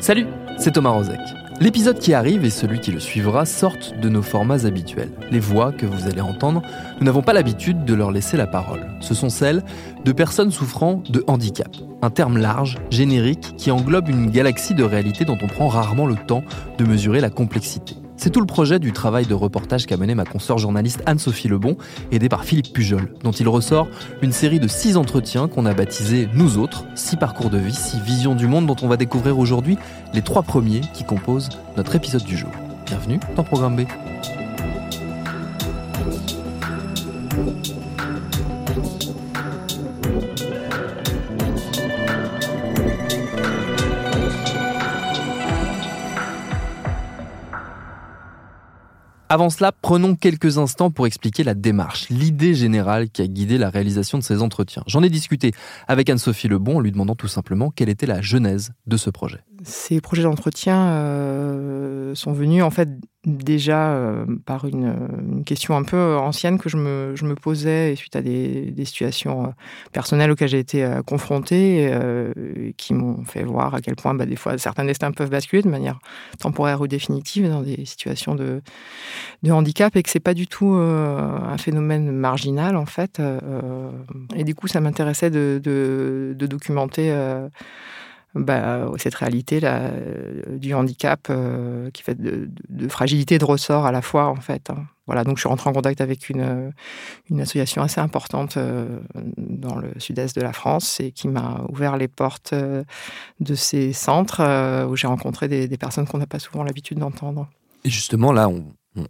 Salut, c'est Thomas Rozek. L'épisode qui arrive et celui qui le suivra sortent de nos formats habituels. Les voix que vous allez entendre, nous n'avons pas l'habitude de leur laisser la parole. Ce sont celles de personnes souffrant de handicap. Un terme large, générique, qui englobe une galaxie de réalités dont on prend rarement le temps de mesurer la complexité. C'est tout le projet du travail de reportage qu'a mené ma consoeur journaliste Anne-Sophie Lebon, aidée par Philippe Pujol, dont il ressort une série de six entretiens qu'on a baptisés Nous autres, six parcours de vie, six visions du monde dont on va découvrir aujourd'hui les trois premiers qui composent notre épisode du jour. Bienvenue dans Programme B. Avant cela, prenons quelques instants pour expliquer la démarche, l'idée générale qui a guidé la réalisation de ces entretiens. J'en ai discuté avec Anne-Sophie Lebon en lui demandant tout simplement quelle était la genèse de ce projet. Ces projets d'entretien euh, sont venus en fait déjà euh, par une, une, question un peu ancienne que je me, je me posais suite à des, situations euh, personnelles auxquelles j'ai été euh, confrontée, euh, qui m'ont fait voir à quel point bah, des fois certains destins peuvent basculer de manière temporaire ou définitive dans des situations de, de handicap et que c'est pas du tout euh, un phénomène marginal en fait. et du coup, ça m'intéressait de, de, documenter bah, cette réalité là, du handicap euh, qui fait de, de, fragilité de ressort à la fois en fait. Hein. Voilà, donc je suis rentrée en contact avec une, une association assez importante euh, dans le sud-est de la France et qui m'a ouvert les portes euh, de ces centres euh, où j'ai rencontré des, personnes qu'on n'a pas souvent l'habitude d'entendre. Et justement là, on,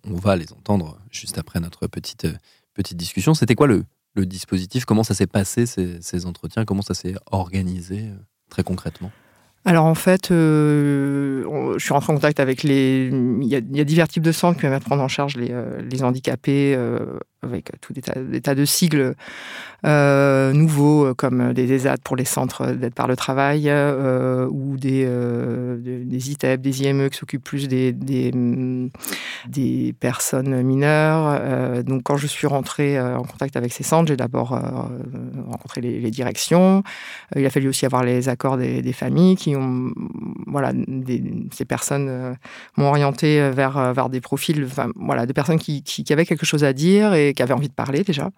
va les entendre juste après notre petite, petite discussion. C'était quoi le, dispositif? Comment ça s'est passé ces entretiens? Comment ça s'est organisé très concrètement alors en fait, euh, je suis en contact avec les. Il y, a, divers types de centres qui peuvent prendre en charge les, euh, handicapés euh, avec tout des tas, de sigles euh, nouveaux comme des ESAT pour les centres d'aide par le travail euh, ou des, euh, des ITEP, des IME qui s'occupent plus des, des, des, personnes mineures. Euh, donc quand je suis rentrée en contact avec ces centres, j'ai d'abord euh, rencontré les, directions. Il a fallu aussi avoir les accords des, familles qui ont, voilà, des, ces personnes euh, m'ont orienté vers, vers des profils, voilà, de personnes qui, qui, avaient quelque chose à dire qui avaient envie de parler déjà.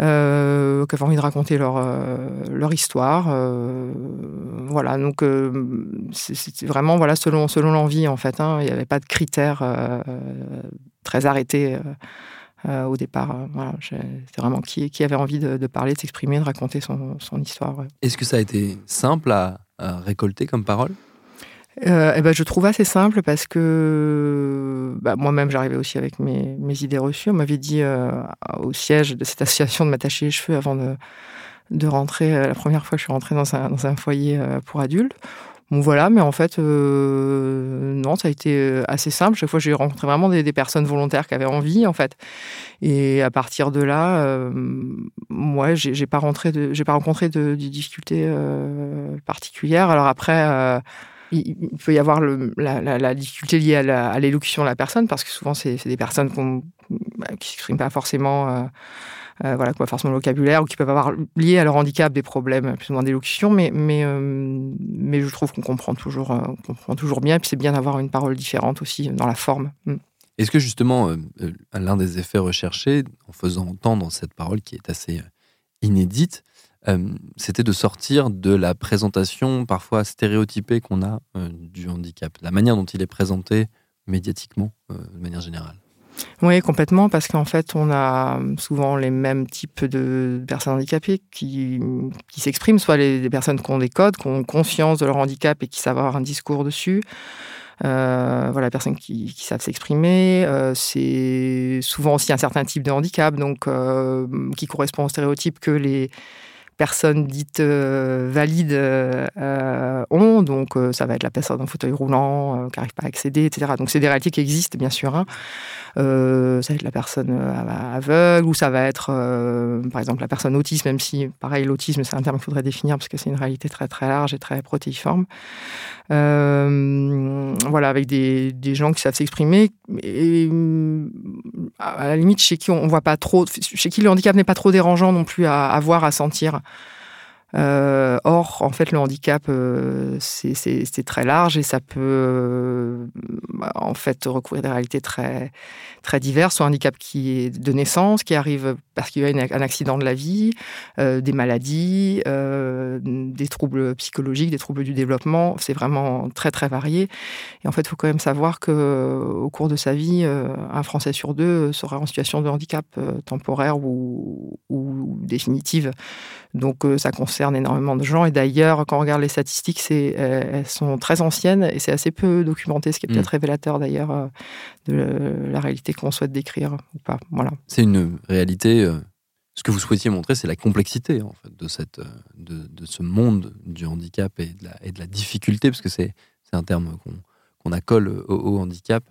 Euh, qui avaient envie de raconter leur, euh, leur histoire. Euh, voilà, donc euh, c'était vraiment voilà, selon, selon l'envie en fait. Hein, il n'y avait pas de critères très arrêtés au départ. voilà, c'était vraiment qui, qui avait envie de, parler, de s'exprimer, de raconter son, son histoire. Est-ce que ça a été simple à récolter comme parole? Euh, eh ben, je trouve assez simple parce que bah, moi-même j'arrivais aussi avec mes, idées reçues. On m'avait dit euh, au siège de cette association de m'attacher les cheveux avant de, de rentrer. Euh, la première fois que je suis rentrée dans un, dans un foyer euh, pour adultes. Bon voilà, mais en fait, euh, non, ça a été assez simple. Chaque fois, j'ai rencontré vraiment des, des, personnes volontaires qui avaient envie, en fait. Et à partir de là, euh, moi, j'ai pas rentré, j'ai pas rencontré de, de difficultés euh, particulières. Alors après. Il, peut y avoir la, difficulté liée à l'élocution de la personne, parce que souvent, c'est des personnes bah, qui s'expriment pas forcément, euh, euh, voilà, forcément le vocabulaire, ou qui peuvent avoir lié à leur handicap des problèmes plus ou moins d'élocution, mais, mais, euh, je trouve qu'on comprend toujours, euh, comprend toujours bien, et puis c'est bien d'avoir une parole différente aussi dans la forme. Mm. Est-ce que justement, euh, l'un des effets recherchés, en faisant entendre cette parole qui est assez inédite, c'était de sortir de la présentation parfois stéréotypée qu'on a euh, du handicap, la manière dont il est présenté médiatiquement euh, de manière générale. Oui, complètement, parce qu'en fait, on a souvent les mêmes types de personnes handicapées qui, s'expriment, soit les, personnes qui ont des codes, qui ont conscience de leur handicap et qui savent avoir un discours dessus, Euh, voilà, personnes qui, savent s'exprimer. Euh, c'est souvent aussi un certain type de handicap, donc euh, qui correspond au stéréotype que les personnes dites euh, valides euh, ont. Donc, euh, ça va être la personne en fauteuil roulant qui n'arrive pas à accéder, etc. Donc, c'est des réalités qui existent, bien sûr. Hein. Ça va être la personne aveugle ou ça va être, par exemple, la personne autiste, même si, pareil, l'autisme, c'est un terme qu'il faudrait définir parce que c'est une réalité très, très large et très protéiforme. voilà, avec des, des, gens qui savent s'exprimer et à la limite chez qui on voit pas trop, chez qui le handicap n'est pas trop dérangeant non plus à voir, à sentir. Euh, or, en fait, le handicap, euh, c'est très large et ça peut, euh, en fait, recouvrir des réalités très, très diverses. Un handicap qui est de naissance, qui arrive parce qu'il y a un accident de la vie, des maladies, des troubles psychologiques, des troubles du développement. C'est vraiment très, très varié. Et en fait, il faut quand même savoir que au cours de sa vie, un Français sur deux sera en situation de handicap temporaire ou définitive. Donc, ça concerne énormément de gens. Et d'ailleurs, quand on regarde les statistiques, c'est, euh, elles sont très anciennes et c'est assez peu documenté, ce qui est peut-être mm. révélateur d'ailleurs euh, de la réalité qu'on souhaite décrire ou pas. Voilà. C'est une réalité. Euh, ce que vous souhaitiez montrer, c'est la complexité en fait, de, cette, de, de, ce monde du handicap et de la, et de la difficulté, parce que c'est, c'est un terme qu'on, qu'on accole au, au handicap,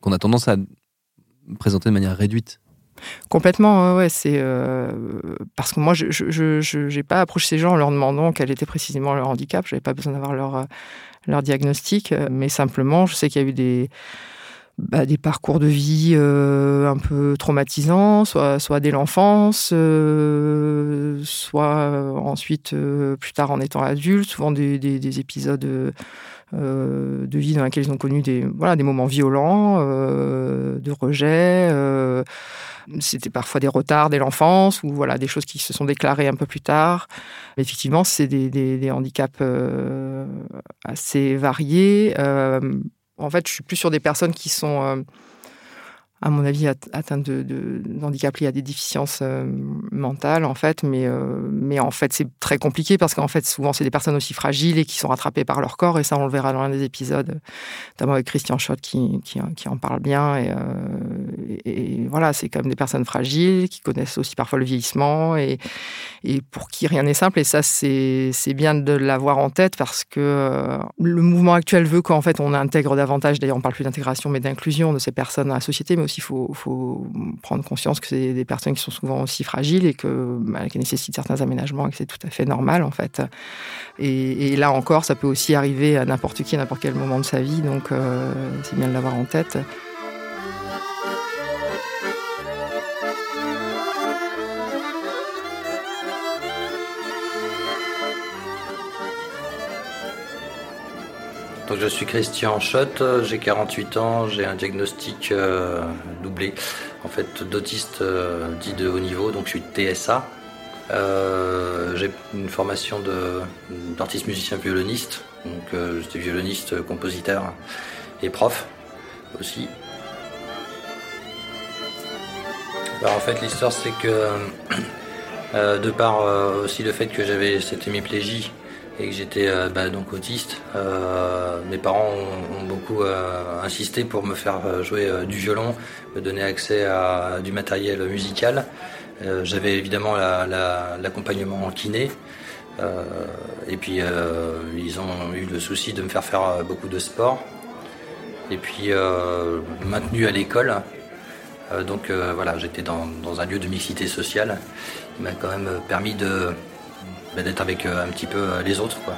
qu'on a tendance à présenter de manière réduite Complètement, ouais, euh, parce que moi, je n'ai pas approché ces gens en leur demandant quel était précisément leur handicap. Je n'avais pas besoin d'avoir leur, leur diagnostic, mais simplement, je sais qu'il y a eu des, bah, parcours de vie euh, un peu traumatisants, soit, dès l'enfance, euh, soit ensuite plus tard en étant adulte, souvent des, des, épisodes de vie dans lesquels ils ont connu des moments violents, de rejet c'était parfois des retards dès l'enfance ou voilà des choses qui se sont déclarées un peu plus tard. effectivement, c'est des, handicaps euh, assez variés. Euh, en fait, je suis plus sur des personnes qui sont euh, à mon avis, atteinte de, d'handicap lié à des déficiences euh, mentales, en fait. Mais, euh, mais en fait, c'est très compliqué parce qu'en fait, souvent, c'est des personnes aussi fragiles et qui sont rattrapées par leur corps. Et ça, on le verra dans l'un des épisodes, notamment avec Christian Schott qui, qui, en parle bien. Et, euh, voilà, c'est quand même des personnes fragiles qui connaissent aussi parfois le vieillissement et, et pour qui rien n'est simple. Et ça, c'est, c'est bien de l'avoir en tête parce que le mouvement actuel veut qu'en fait, on intègre davantage, d'ailleurs, on parle plus d'intégration, mais d'inclusion de ces personnes dans la société, mais il faut, prendre conscience que c'est des personnes qui sont souvent aussi fragiles et que, bah, qui nécessitent certains aménagements et que c'est tout à fait normal en fait. Et, là encore, ça peut aussi arriver à n'importe qui, à n'importe quel moment de sa vie, donc euh, c'est bien de l'avoir en tête. Je suis Christian Schott, j'ai 48 ans, j'ai un diagnostic euh, doublé, en fait d'autiste euh, dit de haut niveau, donc je suis TSA. Euh, j'ai une formation d'artiste musicien violoniste, donc j'étais violoniste, compositeur et prof aussi. Bah, en fait l'histoire c'est que de par aussi le fait que j'avais cette hémiplégie et que j'étais euh, bah, donc autiste. Euh, mes parents ont, beaucoup euh, insisté pour me faire jouer du violon, me donner accès à, du matériel musical. J'avais évidemment l'accompagnement en kiné. et puis ils ont eu le souci de me faire faire beaucoup de sport. Et puis maintenu à l'école. donc voilà, j'étais dans, dans, un lieu de mixité sociale. Il m'a quand même permis de, d'être avec euh, un petit peu euh, les autres. Quoi.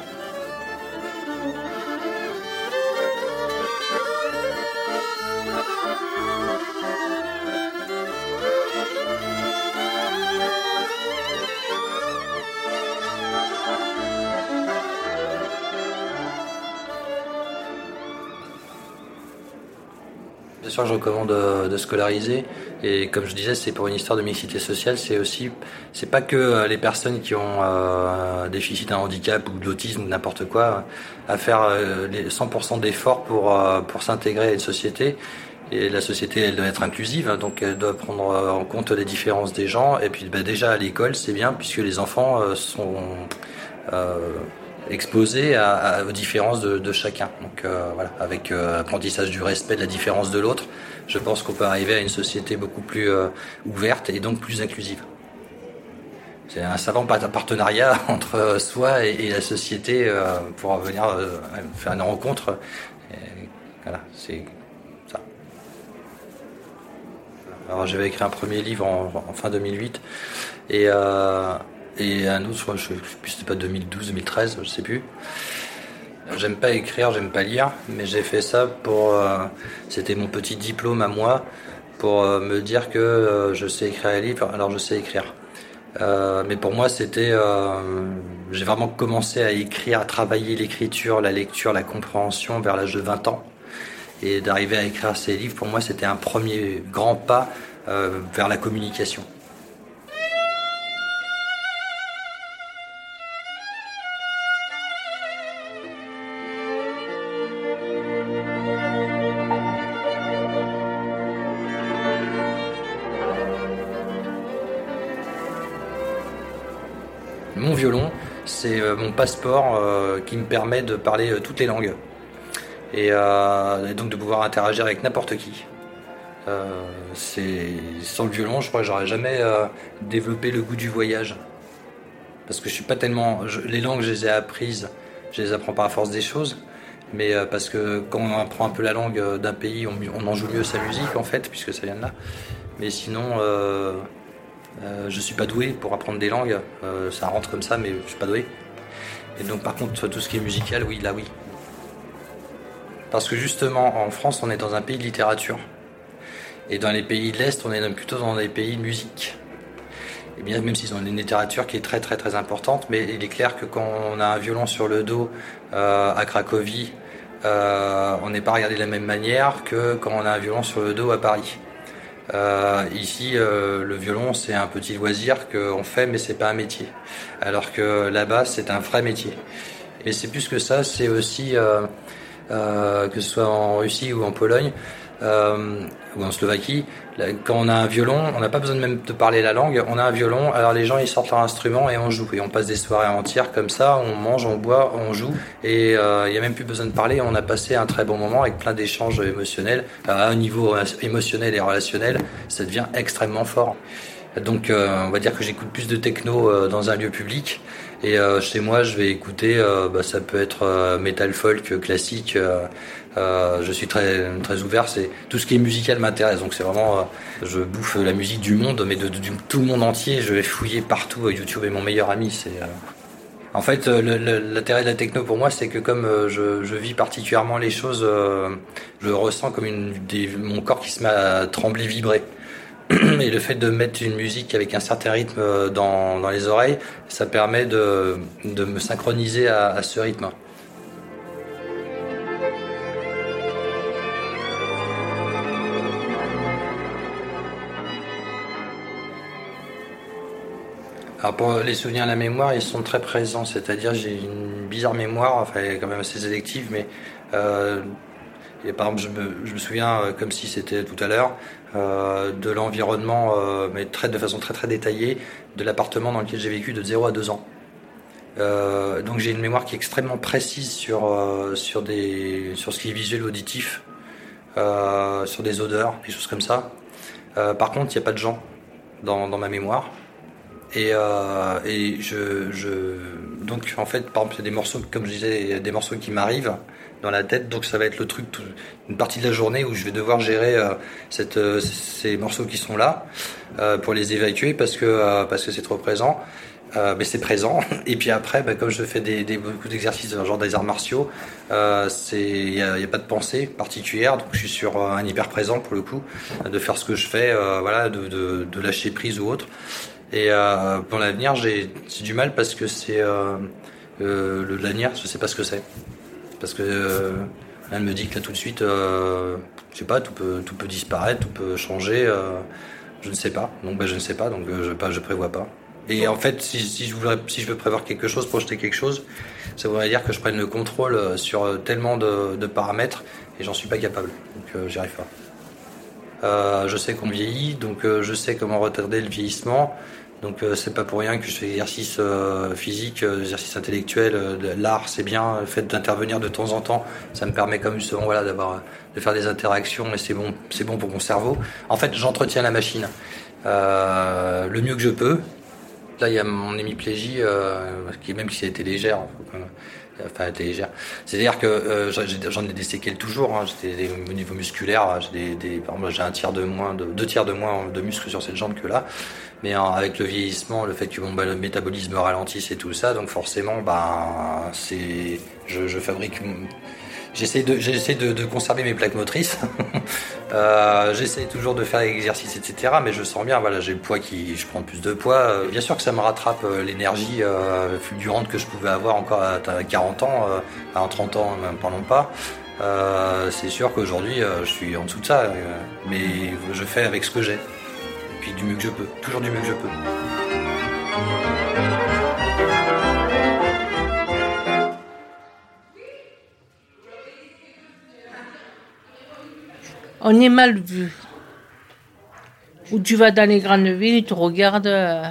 Je recommande de, scolariser. Et comme je disais, c'est pour une histoire de mixité sociale. C'est aussi, c'est pas que euh, les personnes qui ont euh, un déficit, un handicap ou de l'autisme ou n'importe quoi, à faire euh, les 100% d'efforts pour pour s'intégrer à une société. Et la société, elle doit être inclusive, hein, donc elle doit prendre en compte les différences des gens. Et puis, bah, déjà à l'école, c'est bien puisque les enfants sont exposé à, aux différences de, chacun. Donc voilà, avec apprentissage du respect de la différence de l'autre, je pense qu'on peut arriver à une société beaucoup plus ouverte et donc plus inclusive. C'est un savant partenariat entre soi et, la société pour venir faire une rencontre. voilà, c'est Alors j'avais écrit un premier livre en, fin 2008 et, euh, et un autre, je, plus, c'était pas 2012, 2013, je sais plus. J'aime pas écrire, j'aime pas lire, mais j'ai fait ça pour. Euh, c'était mon petit diplôme à moi pour euh, me dire que je sais écrire un livre, alors je sais écrire. mais pour moi, c'était. j'ai vraiment commencé à écrire, à travailler l'écriture, la lecture, la compréhension vers l'âge de 20 ans. Et d'arriver à écrire ces livres, pour moi, c'était un premier grand pas euh, vers la communication. Mon violon, c'est euh, mon passeport euh, qui me permet de parler toutes les langues. Euh, et, donc de pouvoir interagir avec n'importe qui. Euh, c'est sans le violon, je crois que j'aurais jamais euh, développé le goût du voyage, parce que je suis pas tellement. les langues, je les ai apprises, je les apprends pas à force des choses, mais parce que quand on apprend un peu la langue d'un pays, on, on, en joue mieux sa musique en fait, puisque ça vient de là. Mais sinon, je suis pas doué pour apprendre des langues. ça rentre comme ça, mais je suis pas doué. Et donc par contre, tout ce qui est musical, oui, là oui, parce que justement, en France, on est dans un pays de littérature. Et dans les pays de l'Est, on est plutôt dans des pays de musique. Et bien, même s'ils ont une littérature qui est très très très importante, mais il est clair que quand on a un violon sur le dos euh, à Cracovie, euh, on n'est pas regardé de la même manière que quand on a un violon sur le dos à Paris. Euh, ici, le violon, c'est un petit loisir qu'on fait, mais c'est pas un métier. Alors que là-bas, c'est un vrai métier. Et c'est plus que ça, c'est aussi euh, que ce soit en Russie ou en Pologne euh, ou en Slovaquie, quand on a un violon, on n'a pas besoin de même de parler la langue, on a un violon, alors les gens ils sortent leur instrument et on joue. Et on passe des soirées entières comme ça, on mange, on boit, on joue, et euh, il n'y a même plus besoin de parler, on a passé un très bon moment avec plein d'échanges émotionnels. À un niveau émotionnel et relationnel, ça devient extrêmement fort. Donc on va dire que j'écoute plus de techno dans un lieu public et euh, chez moi, je vais écouter, euh, bah, ça peut être euh, metal folk classique. Je suis très très ouvert. C'est tout ce qui est musical m'intéresse. Donc c'est vraiment, je bouffe la musique du monde, mais de, tout le monde entier. Je vais fouiller partout. YouTube est mon meilleur ami. C'est en fait, l'intérêt de la techno pour moi, c'est que comme je, vis particulièrement les choses, je ressens comme une, mon corps qui se met à trembler, vibrer. Et le fait de mettre une musique avec un certain rythme euh, dans, les oreilles, ça permet de, me synchroniser à ce rythme. Alors pour les souvenirs à la mémoire, ils sont très présents, c'est-à-dire j'ai une bizarre mémoire, enfin quand même assez sélective, mais euh, par exemple, je me, souviens, euh, comme si c'était tout à l'heure, euh, de l'environnement, mais de façon très très détaillée, de l'appartement dans lequel j'ai vécu de 0 à 2 ans. Donc j'ai une mémoire qui est extrêmement précise sur, des, sur ce qui est visuel auditif, sur des odeurs, des choses comme ça. par contre, il n'y a pas de gens dans, dans ma mémoire. Et, et je, je, donc en fait, par exemple, il y a des morceaux, comme je disais, des morceaux qui m'arrivent dans la tête. Donc ça va être le truc, une partie de la journée où je vais devoir gérer euh, cette, euh, ces morceaux qui sont là euh, pour les évacuer parce que parce que c'est trop présent. mais c'est présent. Et puis après, bah, comme je fais des, des beaucoup d'exercices genre des arts martiaux, c'est il y a, a, pas de pensée particulière, donc je suis sur un hyper présent pour le coup, de faire ce que je fais, voilà, de, de, de, lâcher prise ou autre. Et pour l'avenir, j'ai du mal parce que c'est le l'avenir, je sais pas ce que c'est parce que euh, elle me dit que là tout de suite, euh, je sais pas, tout peut, tout peut disparaître, tout peut changer. Euh, je ne sais pas. Donc ben, je ne sais pas, donc je pas, je prévois pas. Et en fait, si, je voudrais, si je veux prévoir quelque chose, projeter quelque chose, ça voudrait dire que je prenne le contrôle sur tellement de, de paramètres et j'en suis pas capable. Donc j'y arrive pas. Euh, je sais qu'on vieillit, donc je sais comment retarder le vieillissement, Donc c'est pas pour rien que je fais exercice physique, exercice intellectuel, l'art c'est bien, le fait d'intervenir de temps en temps, ça me permet comme justement voilà d'avoir de faire des interactions et c'est bon c'est bon pour mon cerveau. En fait j'entretiens la machine le mieux que je peux. Là il y a mon hémiplégie qui même si elle était légère, enfin légère. C'est-à-dire que euh, j'en ai des séquelles toujours. Hein. Au niveau musculaire, j'ai des, j'ai un tiers de moins, de, deux tiers de moins de muscles sur cette jambe que là. Mais avec le vieillissement, le fait que bon, bah, le métabolisme ralentisse et tout ça, donc forcément, bah, c'est, je fabrique J'essaie de, de, conserver mes plaques motrices. euh, j'essaie toujours de faire l'exercice, etc. Mais je sens bien, voilà, j'ai le poids qui, je prends plus de poids. Euh, bien sûr que ça me rattrape euh, l'énergie euh, fulgurante que je pouvais avoir encore à 40 ans, à 30 ans, même parlons pas. c'est sûr qu'aujourd'hui, je suis en dessous de ça, mais je fais avec ce que j'ai. Et puis du mieux que je peux, toujours du mieux que je peux. On est mal vu. Où tu vas dans les grandes villes, tu regardes, euh,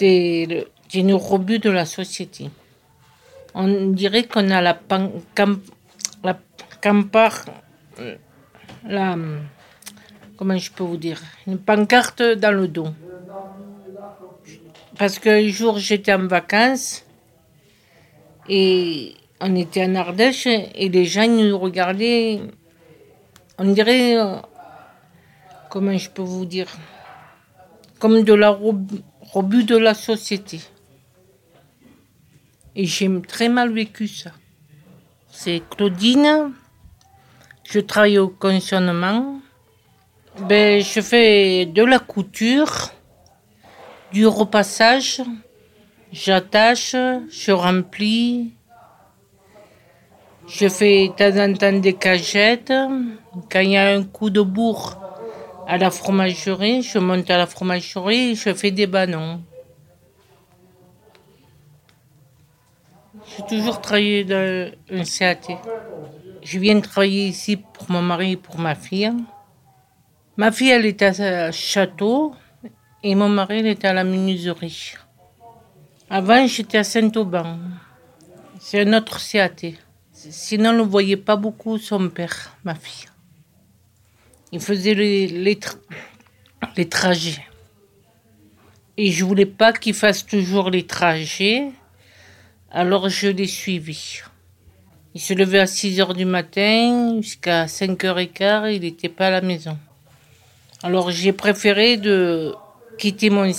le rebut de la société. On dirait qu'on a la, pan, la campar, la, comment je peux vous dire, une pancarte dans le dos. Parce qu'un jour j'étais en vacances et on était en Ardèche et les gens nous regardaient on dirait, euh, comment je peux vous dire, comme de la rebut de la société. Et j'ai très mal vécu ça. C'est Claudine, je travaille au conditionnement. Ben, je fais de la couture, du repassage, j'attache, je remplis, je fais de temps en temps des cagettes. Quand il y a un coup de bourre à la fromagerie, je monte à la fromagerie et je fais des ballons. J'ai toujours travaillé dans un CAT. Je viens de travailler ici pour mon mari et pour ma fille. Ma fille, elle était à Château et mon mari, il était à la menuiserie. Avant, j'étais à Saint-Auban. C'est un autre CAT. Sinon, on ne voyait pas beaucoup son père, ma fille. Il faisait les, trajets. Et je voulais pas qu'il fasse toujours les trajets, alors je l'ai suivi. Il se levait à 6 heures du matin, jusqu'à 5 h et quart, il n'était pas à la maison. Alors j'ai préféré de quitter mon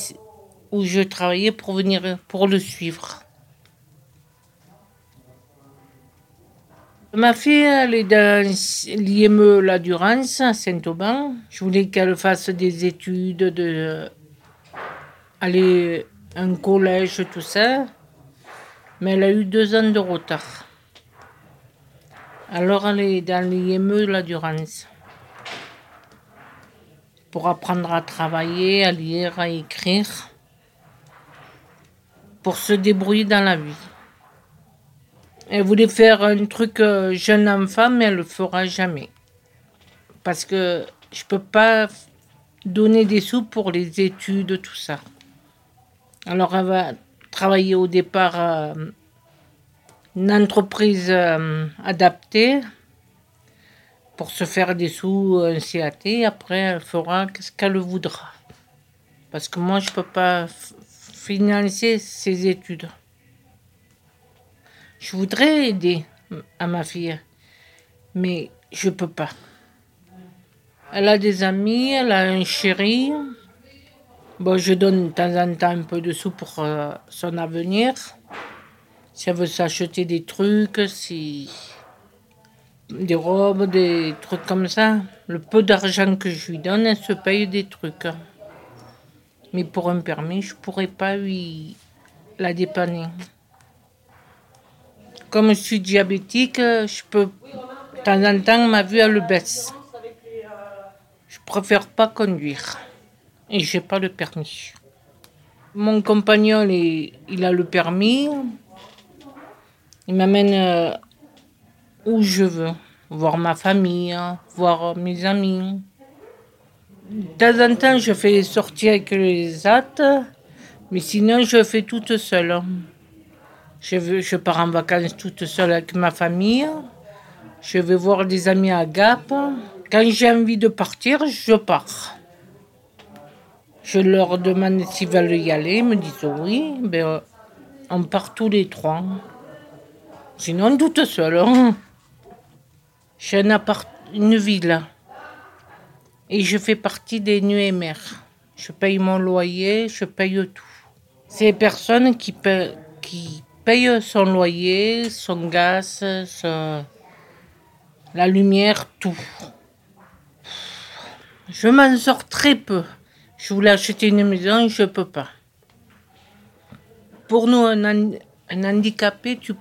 où je travaillais pour venir pour le suivre. Ma fille, elle est dans l'IME La Durance à Saint-Auban. Je voulais qu'elle fasse des études, de aller un collège, tout ça. Mais elle a eu deux ans de retard. Alors elle est dans l'IME La Durance. Pour apprendre à travailler, à lire, à écrire. Pour se débrouiller dans la vie. Elle voulait faire un truc euh, jeune enfant, mais elle le fera jamais. Parce que je peux pas donner des sous pour les études, tout ça. Alors elle va travailler au départ à une entreprise euh, adaptée pour se faire des sous, un CAT. Après, elle fera ce qu'elle voudra. Parce que moi, je peux pas financer ses études. Je voudrais aider à ma fille, mais je peux pas. Elle a des amis, elle a un chéri. Bon, je donne de temps en temps un peu de sous pour euh, son avenir. Si elle veut s'acheter des trucs, si des robes, des trucs comme ça. Le peu d'argent que je lui donne, elle se paye des trucs. Mais pour un permis, je pourrais pas lui la dépanner. Comme je suis diabétique, je peux, de temps en temps, ma vue, elle baisse. Je préfère pas conduire. Et j'ai pas le permis. Mon compagnon, il, a le permis. Il m'amène euh, où je veux. Voir ma famille, voir mes amis. De temps en temps, je fais sortir avec les attes, mais sinon, je fais toute seule. Je, pars en vacances toute seule avec ma famille. Je vais voir des amis à Gap. Quand j'ai envie de partir, je pars. Je leur demande s'ils veulent y aller. Ils me disent oui. Ben, on part tous les trois. Sinon, toute seule. hein. J'ai un appart- une villa. Et je fais partie des nuits et mers. Je paye mon loyer, je paye tout. C'est les personnes qui, paient- qui payent son loyer, son gaz, la lumière, tout. Je m'en sors très peu. Je voulais acheter une maison, je ne peux pas. Pour nous, un, han- un handicapé, tu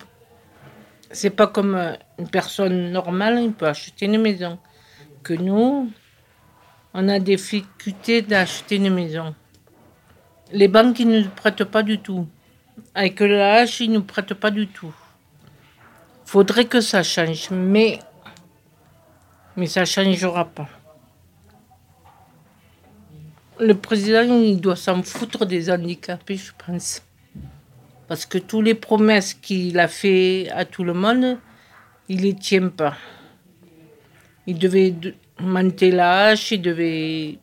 c'est pas comme euh, une personne normale, il peut acheter une maison. Que nous, on a des difficultés d'acheter une maison. Les banques, ne nous prêtent pas du tout. Avec le H, ils ne nous prêtent pas du tout. Faudrait que ça change, mais, mais ça ne changera pas. Le président, il doit s'en foutre des handicapés, je pense. Parce que toutes les promesses qu'il a fait à tout le monde, il les tient pas. Il devait de- monter la hache, il devait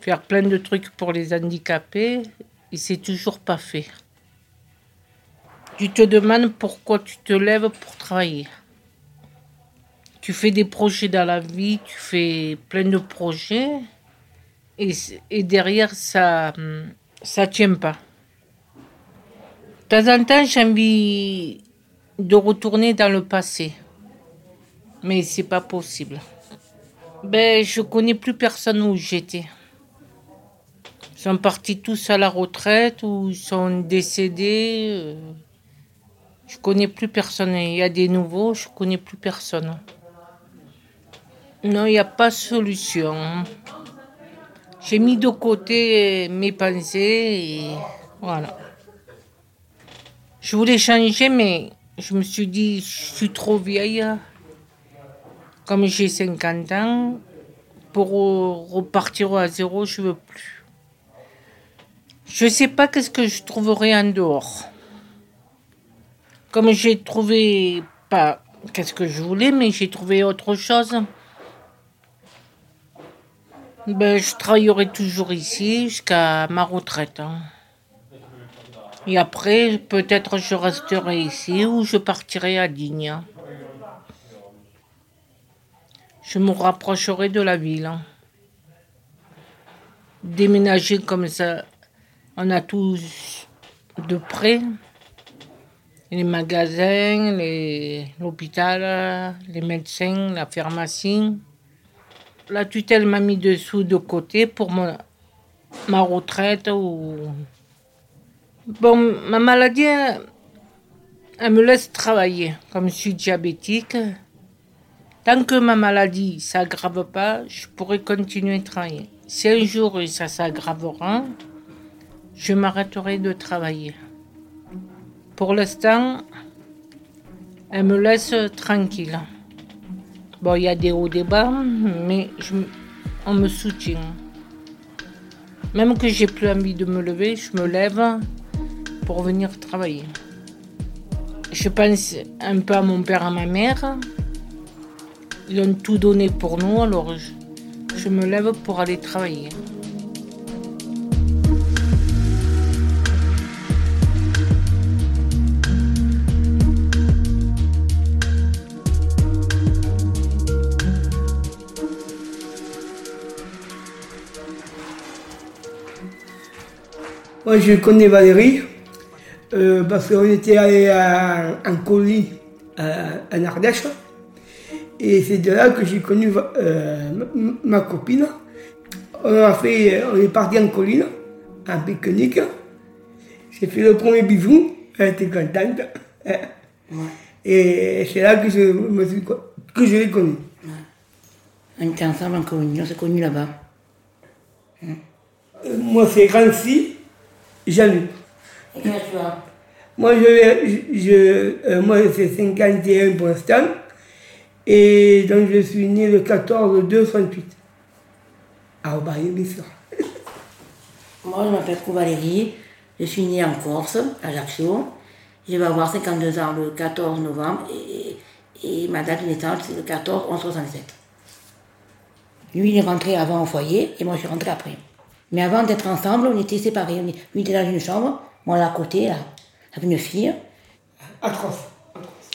faire plein de trucs pour les handicapés. Il s'est toujours pas fait. Tu te demandes pourquoi tu te lèves pour travailler. Tu fais des projets dans la vie, tu fais plein de projets, et, derrière, ça ça tient pas. De temps en temps, j'ai envie de retourner dans le passé. Mais c'est pas possible. Ben, je connais plus personne où j'étais. Ils sont partis tous à la retraite ou ils sont décédés. euh, Je connais plus personne. Il y a des nouveaux, je connais plus personne. Non, il n'y a pas de solution. J'ai mis de côté mes pensées et voilà. Je voulais changer, mais je me suis dit, je suis trop vieille. Comme j'ai 50 ans, pour re- repartir à zéro, je veux plus. Je sais pas qu'est-ce que je trouverai en dehors. Comme j'ai trouvé pas qu'est-ce que je voulais, mais j'ai trouvé autre chose. Ben, je travaillerai toujours ici jusqu'à ma retraite. hein. Et après, peut-être je resterai ici ou je partirai à Digne. Je me rapprocherai de la ville. Déménager comme ça, on a tout de près. Les magasins, l'hôpital, les médecins, la pharmacie. La tutelle m'a mis des sous de côté pour mon- ma retraite ou Bon, ma maladie, elle, elle me laisse travailler. Comme je suis diabétique, tant que ma maladie ne s'aggrave pas, je pourrai continuer de travailler. Si un jour ça s'aggravera, je m'arrêterai de travailler. Pour l'instant, elle me laisse tranquille. Bon, il y a des hauts, des bas, mais on me soutient. Même que j'ai plus envie de me lever, je me lève pour venir travailler. Je pense un peu à mon père, à ma mère. Ils ont tout donné pour nous, alors je me lève pour aller travailler. Moi, je connais Valérie euh, parce qu'on était allé en colis en Ardèche. Et c'est de là que j'ai connu euh, ma, copine. On, a fait, on est parti en colline, en pique-nique. J'ai fait le premier bisou, elle était contente. Et c'est là que je, me suis, que je l'ai connue. On était ensemble en communion, on s'est connus là-bas. Euh, Moi, c'est Rancy, Jean-Luc. Et quel âge tu as? Moi, je, je, euh, moi c'est 51 pour l'instant. Et donc, je suis né le 14 2 68. Ah, bah, bien sûr. Moi, je m'appelle Valérie. Je suis née en Corse, à Ajaccio. Je vais avoir 52 ans le 14 novembre et, et ma date de naissance, c'est le 14 11 67. Lui, il est rentré avant au foyer et moi, je suis rentrée après. Mais avant d'être ensemble, on était séparés. Lui était dans une chambre, moi à côté, là, avec une fille. Atroce.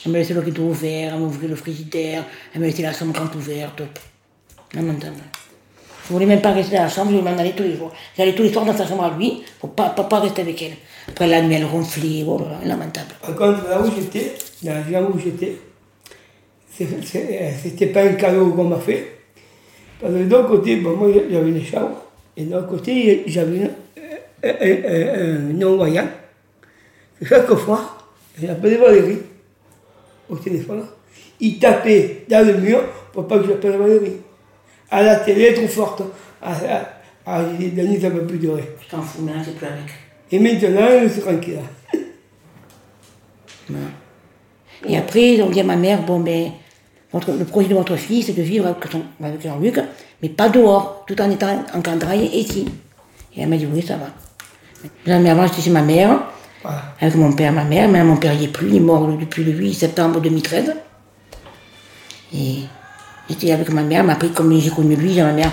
Elle me laissait le rideau ouvert, elle m'ouvrait le frigidaire, elle me laissait la chambre grande ouverte. Lamentable. Je voulais même pas rester dans la chambre, je voulais m'en aller tous les jours. J'allais tous les soirs dans sa chambre à lui, pour pas, pas, pas rester avec elle. Après la nuit, elle ronflait, oh là là, lamentable. Par contre, là où j'étais, ville où j'étais, euh, c'était pas un cadeau qu'on m'a fait. Parce que d'un côté, bon, moi j'avais une chambre, et d'un côté, j'avais un, un- un non-voyant. Et Chaque fois, j'appelais Valérie au téléphone. Il tapait dans le mur pour pas que j'appelle Valérie. À la télé, elle est trop forte. Ah, ah, j'ai dit, Denis, ça ne peut plus durer. Je t'en fous, maintenant, c'est plus avec. Et maintenant, je suis tranquille. Et après, ils ont dit à ma mère, bon ben, votre- le projet de votre fille, c'est de vivre avec, son- avec Jean-Luc, mais pas dehors, tout en étant encadré ici. Et elle m'a dit, oui, ça va. Mais avant, j'étais chez ma mère, Voilà. avec mon père, ma mère, mais mon père n'y est plus, il est mort depuis le 8 septembre 2013. Et j'étais avec ma mère, mais après, comme j'ai connu lui, ma mère,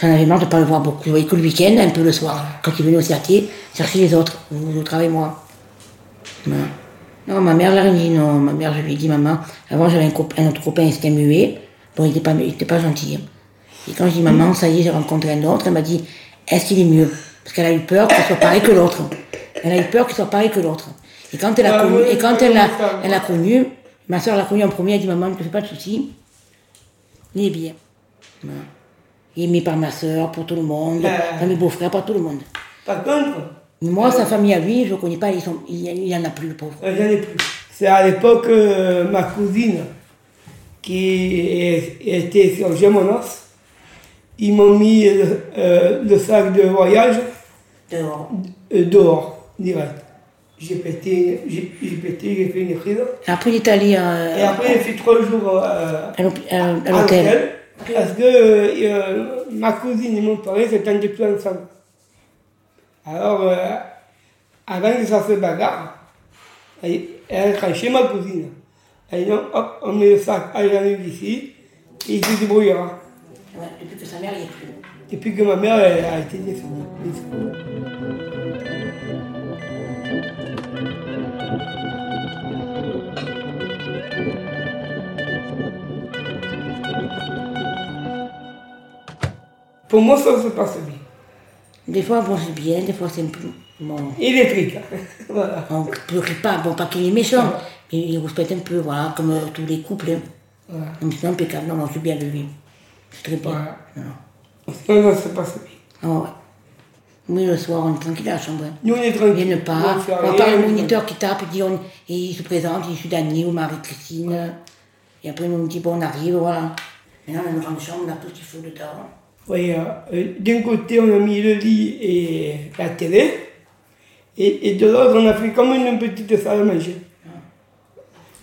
j'en avais marre de ne pas le voir beaucoup. Je voyais que le week-end, un peu le soir, quand il venait au CAT, chercher les autres, au, au travail, moi. Voilà. Non, ma mère rien dit, non. Ma mère, je lui ai dit, maman, avant j'avais un, copain, un autre copain, il était muet. Bon, il n'était pas, il était pas gentil. hein. Et quand je dis, maman, ça y est, j'ai rencontré un autre, elle m'a dit, est-ce qu'il est mieux? Parce qu'elle a eu peur qu'il soit pareil que l'autre. Elle a eu peur qu'il soit pareil que l'autre. Et quand elle a Ah connu, oui, et quand elle a, elle a connu, ma soeur l'a connu en premier, elle a dit, maman ne te fais pas de soucis. Il est bien. Voilà. Il est aimé par ma soeur, pour tout le monde, Ah. par mes beaux-frères, par tout le monde. Par contre, moi, sa famille à lui, je ne connais pas, ils sont, il n'y en a plus, le pauvre. Euh, J'en ai plus. C'est à l'époque euh, ma cousine qui était sur Gémonos. Ils m'ont mis le, euh, le sac de voyage Dehors. euh, dehors, direct. J'ai pété, j'ai j'ai pété, j'ai fait une crise. Après, il est allé euh, Et après, j'ai fait trois jours euh, à à- l'hôtel. Parce que euh, ma cousine et mon père s'étendaient plus ensemble. Alors, euh, avant que ça se bagarre, elle, est chez ma cousine. Elle dit, hop, on met le sac à arrive ici, et il se débrouillera. Ouais, depuis que sa mère n'y est plus. Depuis que ma mère a été décédée. Pour moi, ça se passe bien. Des fois, bon, c'est bien, des fois, c'est un peu. Bon, Électrique. voilà. on ne crie pas, bon, pas qu'il est méchant, mais il respecte un peu, voilà, comme euh, tous les couples. hein. Donc, c'est impeccable. Non, je suis bien de lui. C'est très bien. Non. Ça se passe bien. Ah ouais. Oui, le soir, on est tranquille à la chambre. hein. Nous, on est tranquille. viennent On pas. On parle le moniteur qui tape, il, dit on, et il se présente, il suis Dani ou Marie-Christine. Et après, on nous dit, bon, on arrive, voilà. Maintenant, on a une grande chambre, on a tout ce qu'il faut dedans. Oui, euh, euh, d'un côté, on a mis le lit et la télé. Et, et de l'autre, on a fait comme une petite salle à manger.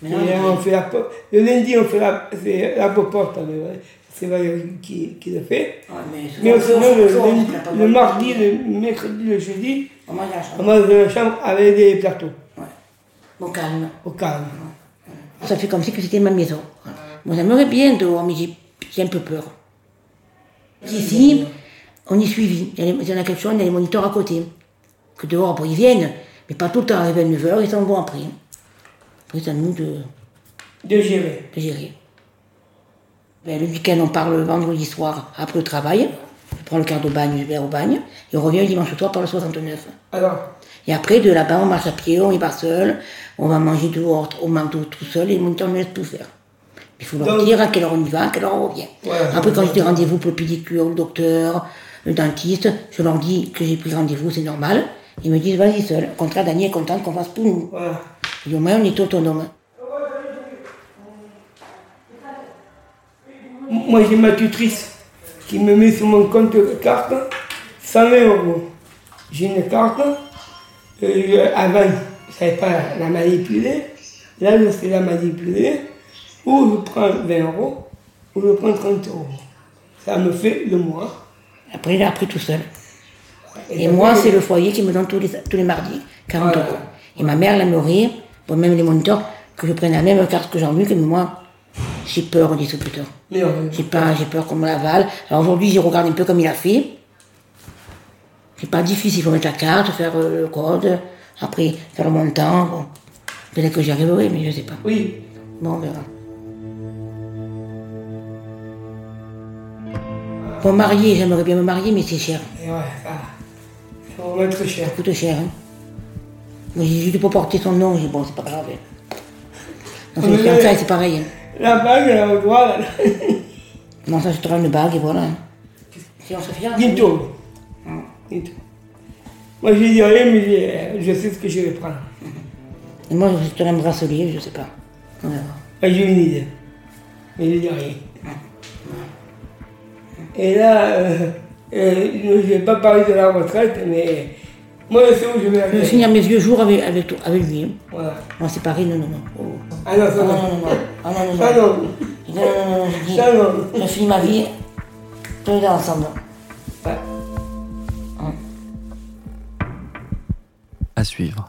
Maintenant, Et on fait la, le lundi, on fait la, c'est la popote. C'est Valérie qui, qui le fait. Ouais, mais sinon, le, mardi, le mercredi, le jeudi, On mange la on mange la chambre avec des plateaux, Ouais. Bon, calme. au calme. Ça fait comme si c'était ma maison. Moi, j'aimerais bien dehors, mais j'ai un peu peur. Ici, on est suivi. Il y, a les- il y en a quelque chose, il y a les moniteurs à côté. Que dehors, après, ils viennent, mais pas tout le temps. Arrivent à 9h, ils s'en vont après. Après, c'est à nous de, De gérer. de gérer. Ben, le week-end, on part le vendredi soir après le travail. Je prends le quart de bagne, je vais au bagne. Et on revient le dimanche soir par le 69. Alors, Et après, de là-bas, on marche à pied, on y va seul, on va manger dehors, au McDo tout seul, et les moniteurs nous laissent tout faire. Il faut leur Donc- dire à quelle heure on y va, à quelle heure on revient. Ouais, après, quand j'ai des rendez-vous pour le pédicure, le docteur, le dentiste, je leur dis que j'ai pris rendez-vous, c'est normal. Ils me disent, vas-y seul. Au contraire, Dani est contente qu'on fasse tout nous. Et au moins, on est autonome. Moi, j'ai ma tutrice qui me met sur mon compte de carte 120 euros. J'ai une carte. euh, avant, je ne savais pas la manipuler. Là, je sais la manipuler. Ou je prends 20 euros, ou je prends 30 euros. Ça me fait le mois. Après, il a appris tout seul. Et, moi, c'est le foyer qui me donne tous les, tous les mardis 40 Voilà. euros. Et ma mère, elle me rire, bon, même les moniteurs, que je prenne la même carte que Jean-Luc, mais moi, j'ai peur au distributeur. J'ai pas, j'ai peur qu'on me l'avale. Alors aujourd'hui, j'y regarde un peu comme il a fait. C'est pas difficile, il faut mettre la carte, faire euh, le code, après faire le montant. Bon. Peut-être que j'y arriverai, mais je sais pas. Oui. Bon, on verra. Pour marier, j'aimerais bien me marier, mais c'est cher. Et ouais, ça. Ça va vraiment très cher. Ça coûte cher. Hein. Mais j'ai juste pour porter son nom, j'ai bon, c'est pas grave. hein. Dans fiançailles, c'est pareil. hein. La bague, elle là. Non, ça, je une bague et voilà. hein. Si on se fiance. Bientôt. Bientôt. Moi, je dis rien, mais je, sais ce que je vais prendre. Et moi, je te rends un bracelet, je sais pas. On verra. Moi, j'ai une idée. Mais je dis rien. Et là, euh, euh, je ne vais pas parler de la retraite, mais moi, je sais où je vais Je aller. vais finir mes vieux jours avec, avec, toi- avec lui. hein. Voilà. Non, c'est pareil, non, non, non. Oh. Ah non, Ah ça non, non. non, non. Ah non, non, Ça non. non. Non, non, non, non, je dis, Ça non. je finis ma vie, tous les deux ensemble. Ouais. À suivre.